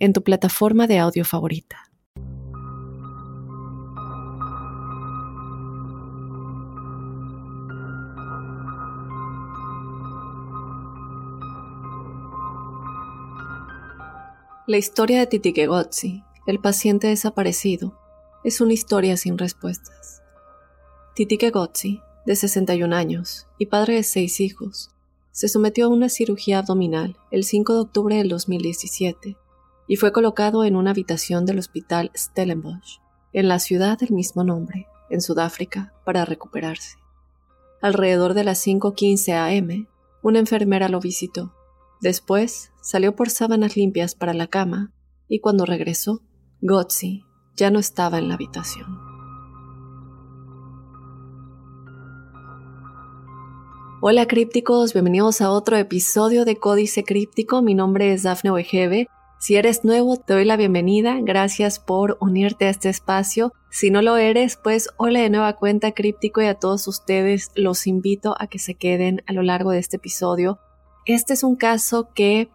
en tu plataforma de audio favorita. La historia de Titikegotzi, el paciente desaparecido, es una historia sin respuestas. Titikegotzi, de 61 años y padre de seis hijos, se sometió a una cirugía abdominal el 5 de octubre del 2017 y fue colocado en una habitación del hospital Stellenbosch, en la ciudad del mismo nombre, en Sudáfrica, para recuperarse. Alrededor de las 5.15 am, una enfermera lo visitó. Después salió por sábanas limpias para la cama y cuando regresó, Gotzi ya no estaba en la habitación. Hola crípticos, bienvenidos a otro episodio de Códice Críptico. Mi nombre es Dafne Wegebe si eres nuevo, te doy la bienvenida. Gracias por unirte a este espacio. Si no lo eres, pues hola de nueva cuenta críptico y a todos ustedes los invito a que se queden a lo largo de este episodio. Este es un caso que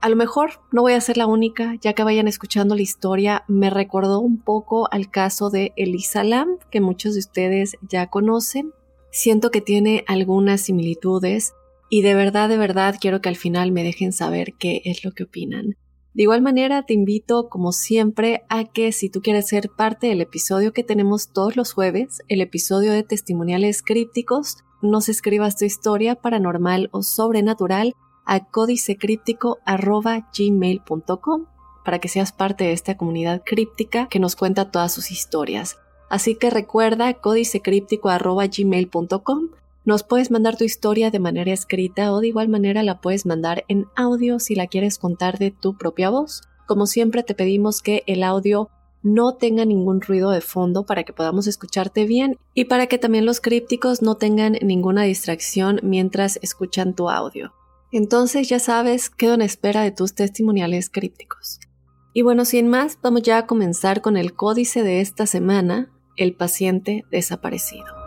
a lo mejor no voy a ser la única, ya que vayan escuchando la historia, me recordó un poco al caso de Elisa Lam, que muchos de ustedes ya conocen. Siento que tiene algunas similitudes y de verdad, de verdad quiero que al final me dejen saber qué es lo que opinan. De igual manera, te invito, como siempre, a que si tú quieres ser parte del episodio que tenemos todos los jueves, el episodio de testimoniales crípticos, nos escribas tu historia paranormal o sobrenatural a códicecríptico.gmail.com para que seas parte de esta comunidad críptica que nos cuenta todas sus historias. Así que recuerda códicecríptico.gmail.com nos puedes mandar tu historia de manera escrita o de igual manera la puedes mandar en audio si la quieres contar de tu propia voz. Como siempre te pedimos que el audio no tenga ningún ruido de fondo para que podamos escucharte bien y para que también los crípticos no tengan ninguna distracción mientras escuchan tu audio. Entonces ya sabes, quedo en espera de tus testimoniales crípticos. Y bueno, sin más, vamos ya a comenzar con el códice de esta semana, el paciente desaparecido.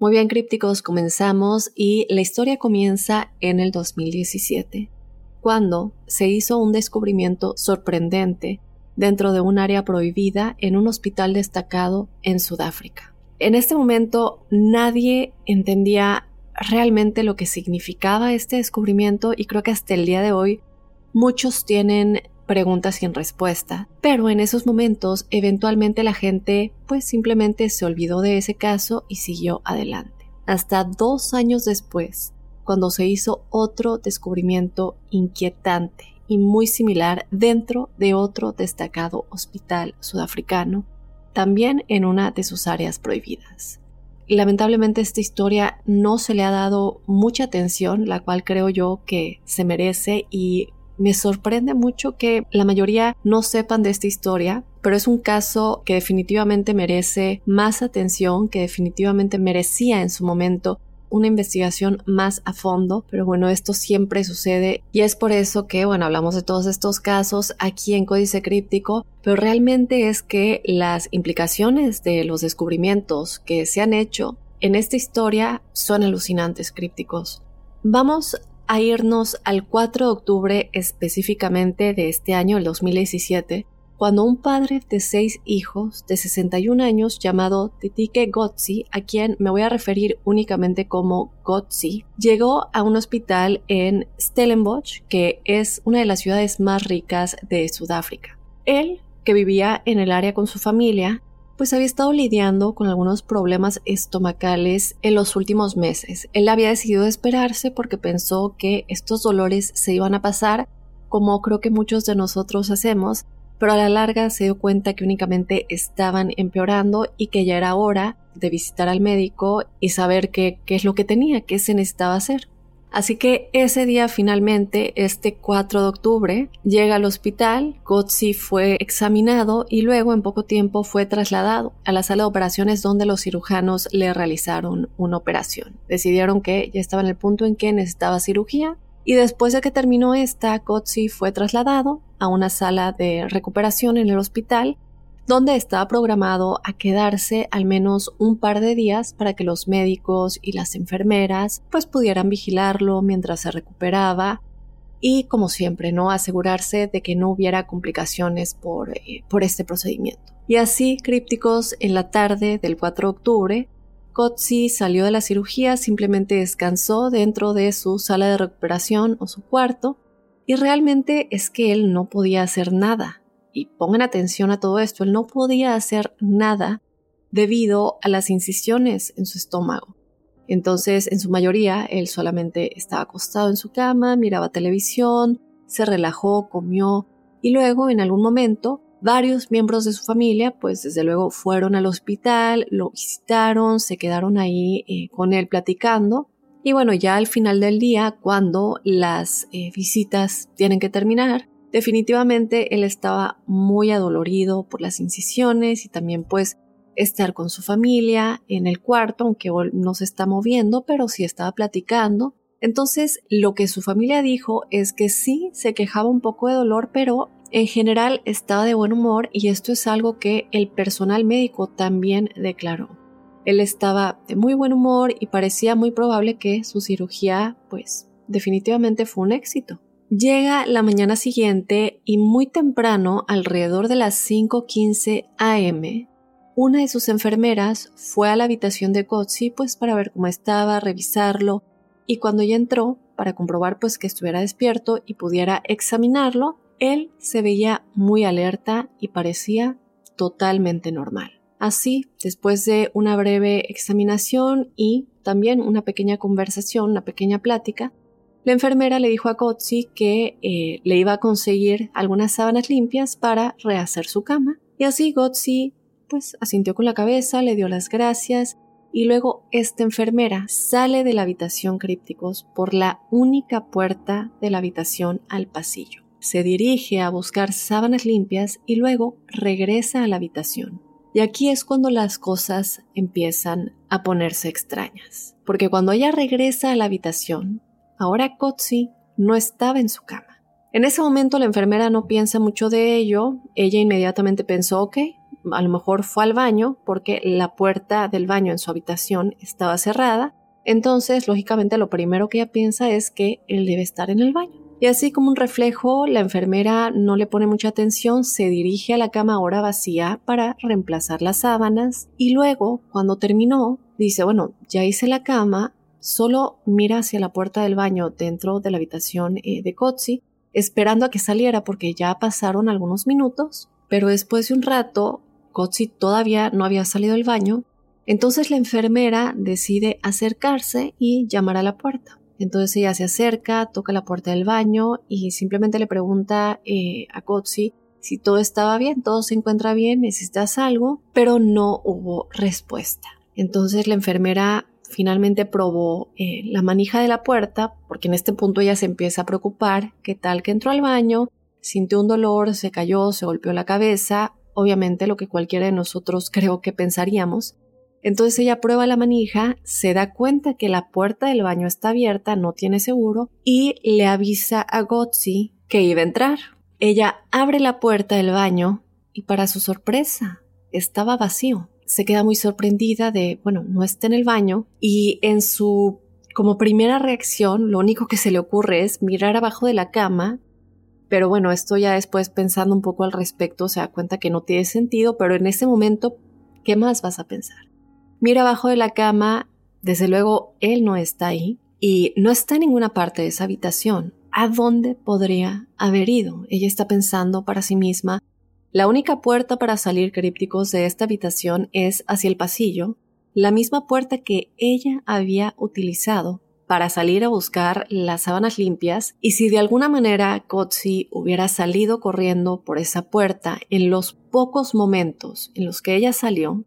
Muy bien, crípticos, comenzamos y la historia comienza en el 2017, cuando se hizo un descubrimiento sorprendente dentro de un área prohibida en un hospital destacado en Sudáfrica. En este momento nadie entendía realmente lo que significaba este descubrimiento y creo que hasta el día de hoy muchos tienen preguntas sin respuesta. Pero en esos momentos, eventualmente la gente pues simplemente se olvidó de ese caso y siguió adelante. Hasta dos años después, cuando se hizo otro descubrimiento inquietante y muy similar dentro de otro destacado hospital sudafricano, también en una de sus áreas prohibidas. Lamentablemente esta historia no se le ha dado mucha atención, la cual creo yo que se merece y me sorprende mucho que la mayoría no sepan de esta historia, pero es un caso que definitivamente merece más atención, que definitivamente merecía en su momento una investigación más a fondo, pero bueno, esto siempre sucede y es por eso que, bueno, hablamos de todos estos casos aquí en Códice Críptico, pero realmente es que las implicaciones de los descubrimientos que se han hecho en esta historia son alucinantes crípticos. Vamos a irnos al 4 de octubre específicamente de este año, el 2017, cuando un padre de seis hijos de 61 años llamado Titike Gotzi, a quien me voy a referir únicamente como Gotzi, llegó a un hospital en Stellenbosch, que es una de las ciudades más ricas de Sudáfrica. Él, que vivía en el área con su familia, pues había estado lidiando con algunos problemas estomacales en los últimos meses. Él había decidido esperarse porque pensó que estos dolores se iban a pasar, como creo que muchos de nosotros hacemos, pero a la larga se dio cuenta que únicamente estaban empeorando y que ya era hora de visitar al médico y saber qué, qué es lo que tenía, qué se necesitaba hacer. Así que ese día finalmente, este 4 de octubre, llega al hospital, Gotzi fue examinado y luego en poco tiempo fue trasladado a la sala de operaciones donde los cirujanos le realizaron una operación. Decidieron que ya estaba en el punto en que necesitaba cirugía y después de que terminó esta, Gotzi fue trasladado a una sala de recuperación en el hospital donde estaba programado a quedarse al menos un par de días para que los médicos y las enfermeras pues pudieran vigilarlo mientras se recuperaba y como siempre no asegurarse de que no hubiera complicaciones por, eh, por este procedimiento. Y así, crípticos, en la tarde del 4 de octubre, Kotzi salió de la cirugía, simplemente descansó dentro de su sala de recuperación o su cuarto, y realmente es que él no podía hacer nada y pongan atención a todo esto, él no podía hacer nada debido a las incisiones en su estómago. Entonces, en su mayoría, él solamente estaba acostado en su cama, miraba televisión, se relajó, comió y luego, en algún momento, varios miembros de su familia, pues desde luego fueron al hospital, lo visitaron, se quedaron ahí eh, con él platicando. Y bueno, ya al final del día, cuando las eh, visitas tienen que terminar, Definitivamente él estaba muy adolorido por las incisiones y también pues estar con su familia en el cuarto, aunque no se está moviendo, pero sí estaba platicando. Entonces lo que su familia dijo es que sí se quejaba un poco de dolor, pero en general estaba de buen humor y esto es algo que el personal médico también declaró. Él estaba de muy buen humor y parecía muy probable que su cirugía pues definitivamente fue un éxito. Llega la mañana siguiente y muy temprano, alrededor de las 5.15 am, una de sus enfermeras fue a la habitación de Gotzi pues para ver cómo estaba, revisarlo, y cuando ya entró, para comprobar pues que estuviera despierto y pudiera examinarlo, él se veía muy alerta y parecía totalmente normal. Así, después de una breve examinación y también una pequeña conversación, una pequeña plática, la enfermera le dijo a Gotzi que eh, le iba a conseguir algunas sábanas limpias para rehacer su cama. Y así Gotzi pues asintió con la cabeza, le dio las gracias y luego esta enfermera sale de la habitación crípticos por la única puerta de la habitación al pasillo. Se dirige a buscar sábanas limpias y luego regresa a la habitación. Y aquí es cuando las cosas empiezan a ponerse extrañas, porque cuando ella regresa a la habitación, Ahora Kotzi no estaba en su cama. En ese momento la enfermera no piensa mucho de ello, ella inmediatamente pensó, ok, a lo mejor fue al baño porque la puerta del baño en su habitación estaba cerrada, entonces lógicamente lo primero que ella piensa es que él debe estar en el baño. Y así como un reflejo, la enfermera no le pone mucha atención, se dirige a la cama ahora vacía para reemplazar las sábanas y luego, cuando terminó, dice, bueno, ya hice la cama, Solo mira hacia la puerta del baño dentro de la habitación eh, de Kotzi, esperando a que saliera porque ya pasaron algunos minutos, pero después de un rato, Kotzi todavía no había salido del baño, entonces la enfermera decide acercarse y llamar a la puerta. Entonces ella se acerca, toca la puerta del baño y simplemente le pregunta eh, a Kotzi si todo estaba bien, todo se encuentra bien, necesitas algo, pero no hubo respuesta. Entonces la enfermera finalmente probó eh, la manija de la puerta, porque en este punto ella se empieza a preocupar, qué tal que entró al baño, sintió un dolor, se cayó, se golpeó la cabeza, obviamente lo que cualquiera de nosotros creo que pensaríamos. Entonces ella prueba la manija, se da cuenta que la puerta del baño está abierta, no tiene seguro, y le avisa a Gotzi que iba a entrar. Ella abre la puerta del baño y para su sorpresa estaba vacío se queda muy sorprendida de, bueno, no está en el baño y en su como primera reacción lo único que se le ocurre es mirar abajo de la cama, pero bueno, esto ya después pensando un poco al respecto se da cuenta que no tiene sentido, pero en ese momento, ¿qué más vas a pensar? Mira abajo de la cama, desde luego él no está ahí y no está en ninguna parte de esa habitación. ¿A dónde podría haber ido? Ella está pensando para sí misma, La única puerta para salir crípticos de esta habitación es hacia el pasillo, la misma puerta que ella había utilizado para salir a buscar las sábanas limpias y si de alguna manera Kotzi hubiera salido corriendo por esa puerta en los pocos momentos en los que ella salió,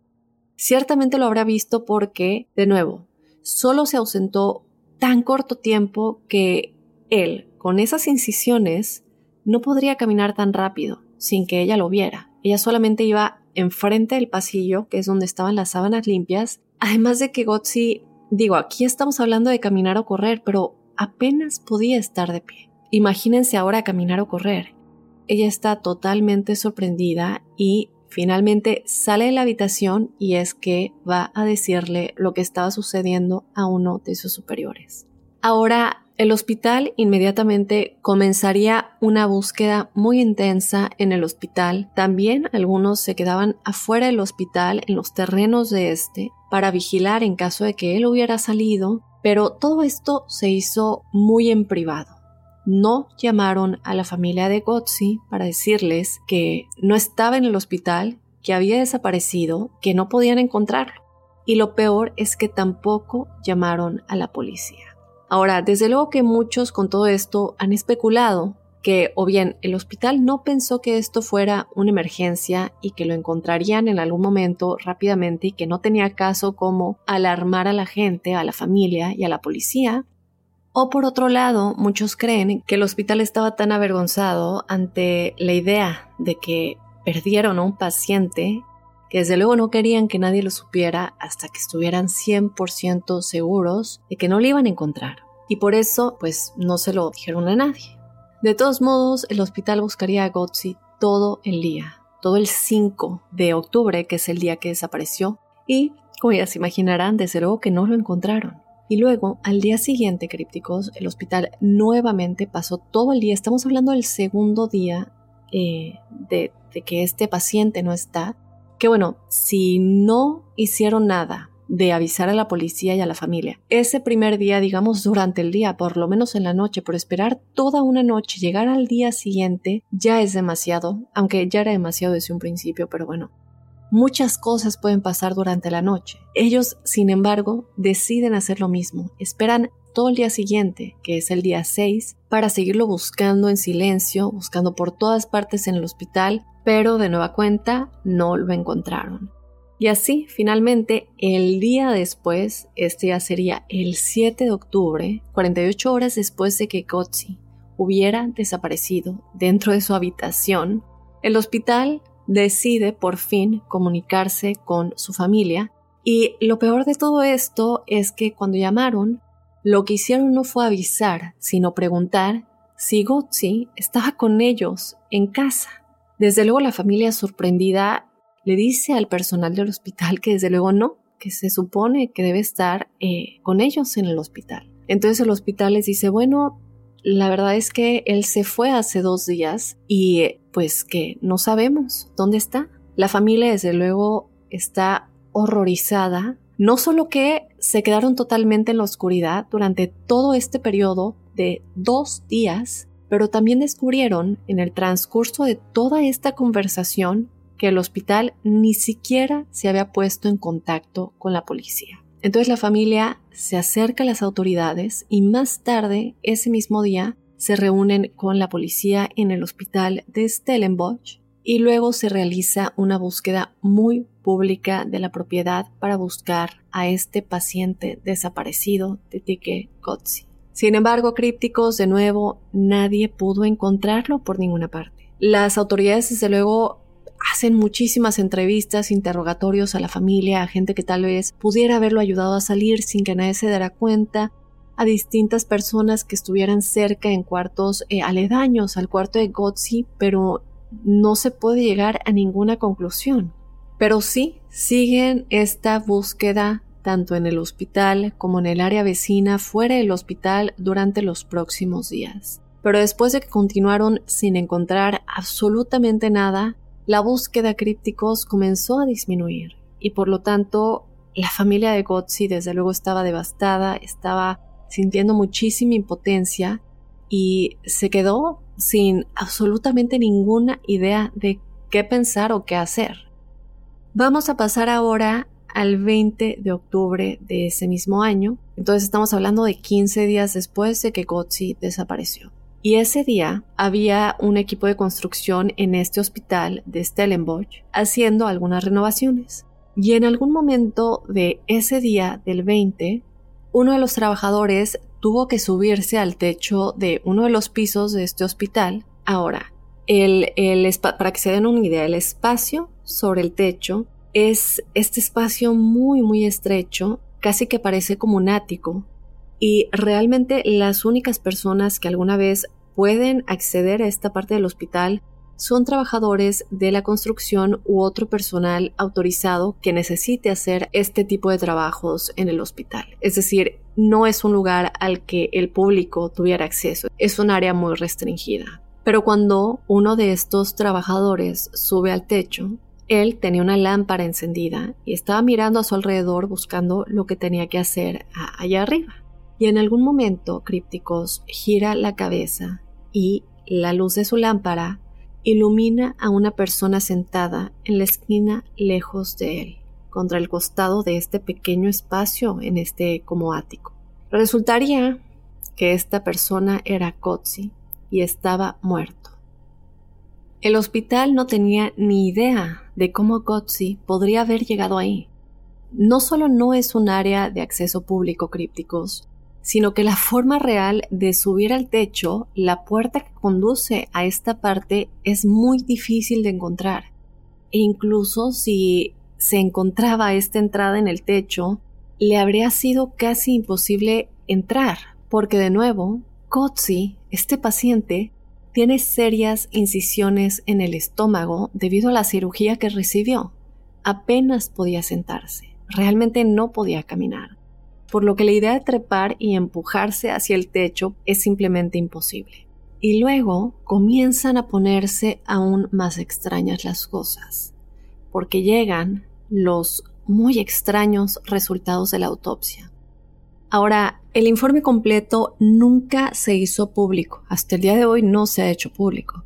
ciertamente lo habrá visto porque, de nuevo, solo se ausentó tan corto tiempo que él, con esas incisiones, no podría caminar tan rápido sin que ella lo viera. Ella solamente iba enfrente del pasillo, que es donde estaban las sábanas limpias, además de que Gotzi, digo, aquí estamos hablando de caminar o correr, pero apenas podía estar de pie. Imagínense ahora caminar o correr. Ella está totalmente sorprendida y finalmente sale de la habitación y es que va a decirle lo que estaba sucediendo a uno de sus superiores. Ahora el hospital inmediatamente comenzaría una búsqueda muy intensa en el hospital. También algunos se quedaban afuera del hospital, en los terrenos de este, para vigilar en caso de que él hubiera salido, pero todo esto se hizo muy en privado. No llamaron a la familia de Gotzi para decirles que no estaba en el hospital, que había desaparecido, que no podían encontrarlo. Y lo peor es que tampoco llamaron a la policía. Ahora, desde luego que muchos con todo esto han especulado que o bien el hospital no pensó que esto fuera una emergencia y que lo encontrarían en algún momento rápidamente y que no tenía caso como alarmar a la gente, a la familia y a la policía. O por otro lado, muchos creen que el hospital estaba tan avergonzado ante la idea de que perdieron a un paciente que desde luego no querían que nadie lo supiera hasta que estuvieran 100% seguros de que no le iban a encontrar. Y por eso, pues, no se lo dijeron a nadie. De todos modos, el hospital buscaría a Gotzi todo el día, todo el 5 de octubre, que es el día que desapareció, y, como ya se imaginarán, desde luego que no lo encontraron. Y luego, al día siguiente, crípticos, el hospital nuevamente pasó todo el día, estamos hablando del segundo día eh, de que este paciente no está, que bueno, si no hicieron nada de avisar a la policía y a la familia, ese primer día, digamos durante el día, por lo menos en la noche, por esperar toda una noche, llegar al día siguiente, ya es demasiado, aunque ya era demasiado desde un principio, pero bueno, Muchas cosas pueden pasar durante la noche. Ellos, sin embargo, deciden hacer lo mismo. Esperan todo el día siguiente, que es el día 6, para seguirlo buscando en silencio, buscando por todas partes en el hospital, pero de nueva cuenta no lo encontraron. Y así, finalmente, el día después, este ya sería el 7 de octubre, 48 horas después de que Gotzi hubiera desaparecido dentro de su habitación, el hospital decide por fin comunicarse con su familia y lo peor de todo esto es que cuando llamaron, lo que hicieron no fue avisar, sino preguntar si Gotzi estaba con ellos en casa. Desde luego la familia sorprendida le dice al personal del hospital que desde luego no, que se supone que debe estar eh, con ellos en el hospital. Entonces el hospital les dice, bueno, la verdad es que él se fue hace dos días y pues que no sabemos dónde está. La familia desde luego está horrorizada no solo que se quedaron totalmente en la oscuridad durante todo este periodo de dos días, pero también descubrieron en el transcurso de toda esta conversación que el hospital ni siquiera se había puesto en contacto con la policía. Entonces la familia se acerca a las autoridades y más tarde, ese mismo día, se reúnen con la policía en el hospital de Stellenbosch y luego se realiza una búsqueda muy pública de la propiedad para buscar a este paciente desaparecido de Tike Kotzi. Sin embargo, crípticos, de nuevo, nadie pudo encontrarlo por ninguna parte. Las autoridades, desde luego, hacen muchísimas entrevistas, interrogatorios a la familia, a gente que tal vez pudiera haberlo ayudado a salir sin que nadie se diera cuenta, a distintas personas que estuvieran cerca en cuartos eh, aledaños al cuarto de Gotzi, pero no se puede llegar a ninguna conclusión. Pero sí siguen esta búsqueda tanto en el hospital como en el área vecina fuera del hospital durante los próximos días. Pero después de que continuaron sin encontrar absolutamente nada, la búsqueda crípticos comenzó a disminuir y por lo tanto la familia de Gotzi desde luego estaba devastada, estaba sintiendo muchísima impotencia y se quedó sin absolutamente ninguna idea de qué pensar o qué hacer. Vamos a pasar ahora al 20 de octubre de ese mismo año, entonces estamos hablando de 15 días después de que Gotzi desapareció. Y ese día había un equipo de construcción en este hospital de Stellenbosch haciendo algunas renovaciones. Y en algún momento de ese día del 20, uno de los trabajadores tuvo que subirse al techo de uno de los pisos de este hospital. Ahora, el, para que se den una idea, el espacio sobre el techo es este espacio muy, muy estrecho, casi que parece como un ático. Y realmente las únicas personas que alguna vez pueden acceder a esta parte del hospital son trabajadores de la construcción u otro personal autorizado que necesite hacer este tipo de trabajos en el hospital. Es decir, no es un lugar al que el público tuviera acceso, es un área muy restringida. Pero cuando uno de estos trabajadores sube al techo, él tenía una lámpara encendida y estaba mirando a su alrededor buscando lo que tenía que hacer allá arriba. Y en algún momento, Crípticos gira la cabeza y la luz de su lámpara ilumina a una persona sentada en la esquina lejos de él, contra el costado de este pequeño espacio en este como ático. Resultaría que esta persona era Kotzi y estaba muerto. El hospital no tenía ni idea de cómo Kotzi podría haber llegado ahí. No solo no es un área de acceso público crípticos, sino que la forma real de subir al techo, la puerta que conduce a esta parte es muy difícil de encontrar. E incluso si se encontraba esta entrada en el techo, le habría sido casi imposible entrar, porque de nuevo, Kotzi, este paciente, tiene serias incisiones en el estómago debido a la cirugía que recibió. Apenas podía sentarse, realmente no podía caminar por lo que la idea de trepar y empujarse hacia el techo es simplemente imposible. Y luego comienzan a ponerse aún más extrañas las cosas, porque llegan los muy extraños resultados de la autopsia. Ahora, el informe completo nunca se hizo público, hasta el día de hoy no se ha hecho público,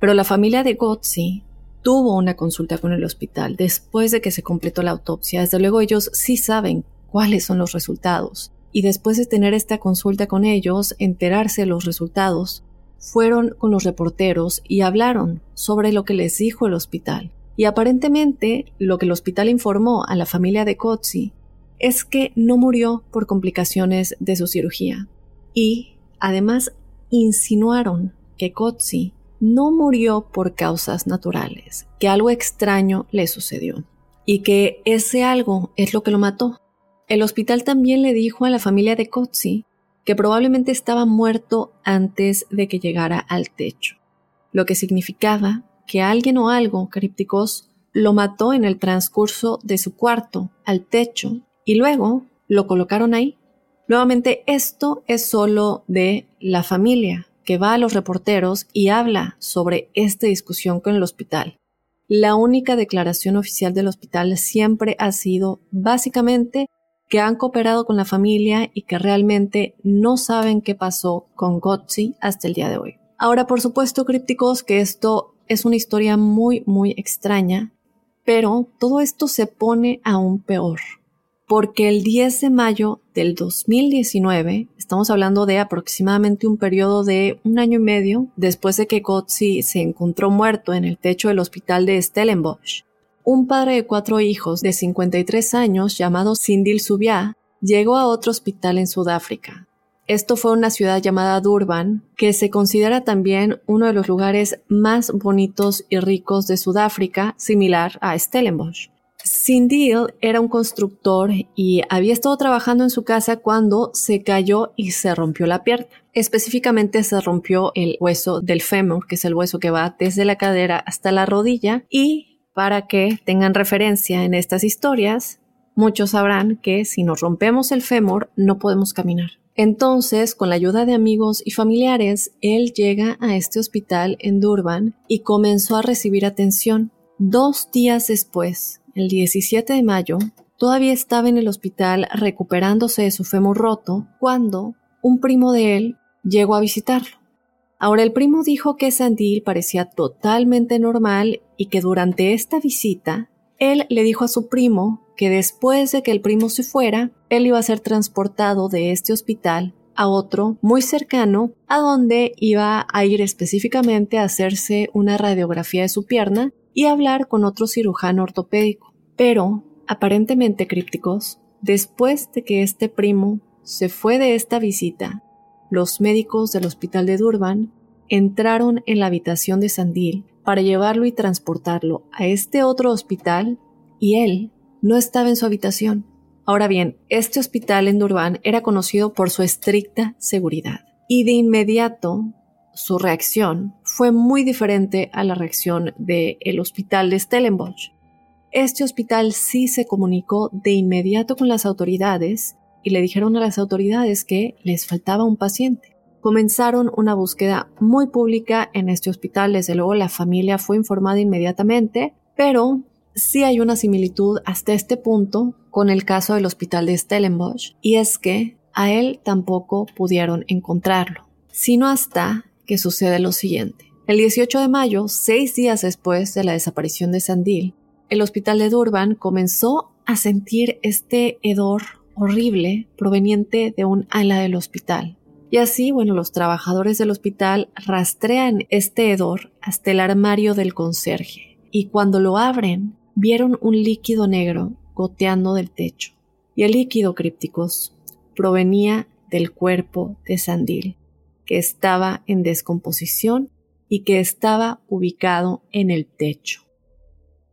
pero la familia de Gotzi tuvo una consulta con el hospital después de que se completó la autopsia. Desde luego ellos sí saben cuáles son los resultados. Y después de tener esta consulta con ellos, enterarse de los resultados, fueron con los reporteros y hablaron sobre lo que les dijo el hospital. Y aparentemente lo que el hospital informó a la familia de Kotzi es que no murió por complicaciones de su cirugía. Y además insinuaron que Kotzi no murió por causas naturales, que algo extraño le sucedió y que ese algo es lo que lo mató. El hospital también le dijo a la familia de Kotzi que probablemente estaba muerto antes de que llegara al techo, lo que significaba que alguien o algo, crípticos, lo mató en el transcurso de su cuarto al techo y luego lo colocaron ahí. Nuevamente, esto es solo de la familia que va a los reporteros y habla sobre esta discusión con el hospital. La única declaración oficial del hospital siempre ha sido básicamente que han cooperado con la familia y que realmente no saben qué pasó con Gotzi hasta el día de hoy. Ahora, por supuesto, crípticos, que esto es una historia muy, muy extraña, pero todo esto se pone aún peor, porque el 10 de mayo del 2019, estamos hablando de aproximadamente un periodo de un año y medio después de que Gotzi se encontró muerto en el techo del hospital de Stellenbosch, un padre de cuatro hijos de 53 años llamado Sindil Subia llegó a otro hospital en Sudáfrica. Esto fue una ciudad llamada Durban, que se considera también uno de los lugares más bonitos y ricos de Sudáfrica, similar a Stellenbosch. Sindil era un constructor y había estado trabajando en su casa cuando se cayó y se rompió la pierna. Específicamente se rompió el hueso del fémur, que es el hueso que va desde la cadera hasta la rodilla, y para que tengan referencia en estas historias, muchos sabrán que si nos rompemos el fémur no podemos caminar. Entonces, con la ayuda de amigos y familiares, él llega a este hospital en Durban y comenzó a recibir atención. Dos días después, el 17 de mayo, todavía estaba en el hospital recuperándose de su fémur roto cuando un primo de él llegó a visitarlo. Ahora el primo dijo que Sandil parecía totalmente normal y que durante esta visita él le dijo a su primo que después de que el primo se fuera, él iba a ser transportado de este hospital a otro muy cercano, a donde iba a ir específicamente a hacerse una radiografía de su pierna y hablar con otro cirujano ortopédico. Pero, aparentemente crípticos, después de que este primo se fue de esta visita, los médicos del hospital de Durban entraron en la habitación de Sandil para llevarlo y transportarlo a este otro hospital y él no estaba en su habitación. Ahora bien, este hospital en Durban era conocido por su estricta seguridad y de inmediato su reacción fue muy diferente a la reacción del hospital de Stellenbosch. Este hospital sí se comunicó de inmediato con las autoridades y le dijeron a las autoridades que les faltaba un paciente comenzaron una búsqueda muy pública en este hospital. Desde luego la familia fue informada inmediatamente, pero sí hay una similitud hasta este punto con el caso del hospital de Stellenbosch, y es que a él tampoco pudieron encontrarlo, sino hasta que sucede lo siguiente. El 18 de mayo, seis días después de la desaparición de Sandil, el hospital de Durban comenzó a sentir este hedor horrible proveniente de un ala del hospital. Y así, bueno, los trabajadores del hospital rastrean este hedor hasta el armario del conserje y cuando lo abren, vieron un líquido negro goteando del techo. Y el líquido, crípticos, provenía del cuerpo de Sandil, que estaba en descomposición y que estaba ubicado en el techo.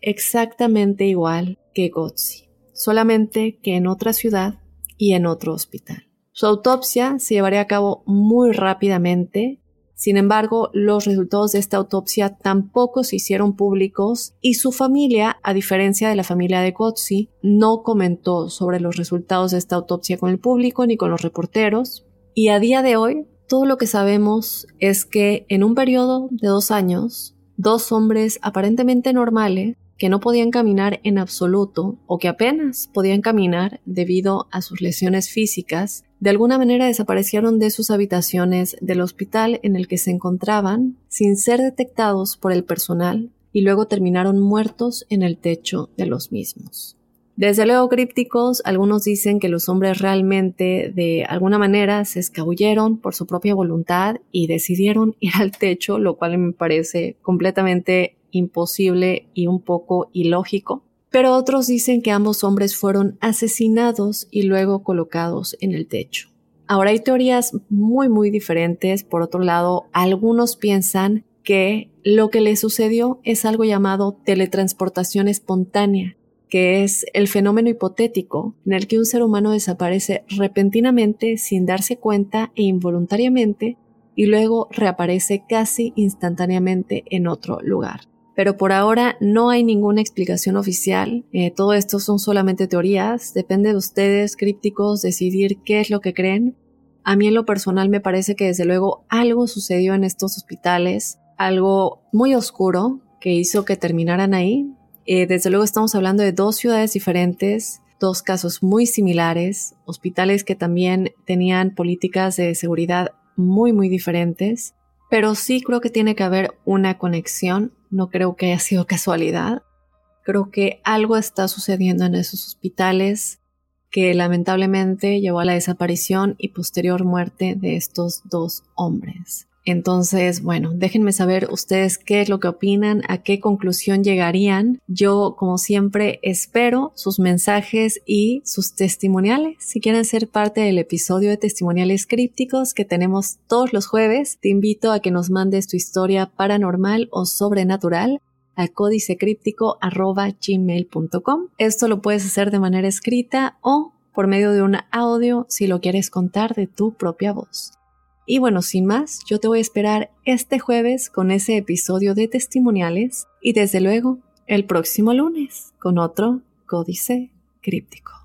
Exactamente igual que Gotzi, solamente que en otra ciudad y en otro hospital. Su autopsia se llevaría a cabo muy rápidamente. Sin embargo, los resultados de esta autopsia tampoco se hicieron públicos y su familia, a diferencia de la familia de Gotzi, no comentó sobre los resultados de esta autopsia con el público ni con los reporteros. Y a día de hoy, todo lo que sabemos es que en un periodo de dos años, dos hombres aparentemente normales que no podían caminar en absoluto o que apenas podían caminar debido a sus lesiones físicas, de alguna manera desaparecieron de sus habitaciones del hospital en el que se encontraban sin ser detectados por el personal y luego terminaron muertos en el techo de los mismos. Desde luego crípticos, algunos dicen que los hombres realmente de alguna manera se escabulleron por su propia voluntad y decidieron ir al techo, lo cual me parece completamente imposible y un poco ilógico. Pero otros dicen que ambos hombres fueron asesinados y luego colocados en el techo. Ahora hay teorías muy muy diferentes. Por otro lado, algunos piensan que lo que le sucedió es algo llamado teletransportación espontánea, que es el fenómeno hipotético en el que un ser humano desaparece repentinamente sin darse cuenta e involuntariamente y luego reaparece casi instantáneamente en otro lugar pero por ahora no hay ninguna explicación oficial. Eh, todo esto son solamente teorías. Depende de ustedes, crípticos, decidir qué es lo que creen. A mí en lo personal me parece que desde luego algo sucedió en estos hospitales, algo muy oscuro que hizo que terminaran ahí. Eh, desde luego estamos hablando de dos ciudades diferentes, dos casos muy similares, hospitales que también tenían políticas de seguridad muy muy diferentes, pero sí creo que tiene que haber una conexión no creo que haya sido casualidad. Creo que algo está sucediendo en esos hospitales que lamentablemente llevó a la desaparición y posterior muerte de estos dos hombres. Entonces, bueno, déjenme saber ustedes qué es lo que opinan, a qué conclusión llegarían. Yo, como siempre, espero sus mensajes y sus testimoniales. Si quieren ser parte del episodio de testimoniales crípticos que tenemos todos los jueves, te invito a que nos mandes tu historia paranormal o sobrenatural al códicecríptico.gmail.com. Esto lo puedes hacer de manera escrita o por medio de un audio si lo quieres contar de tu propia voz. Y bueno, sin más, yo te voy a esperar este jueves con ese episodio de testimoniales y desde luego el próximo lunes con otro códice críptico.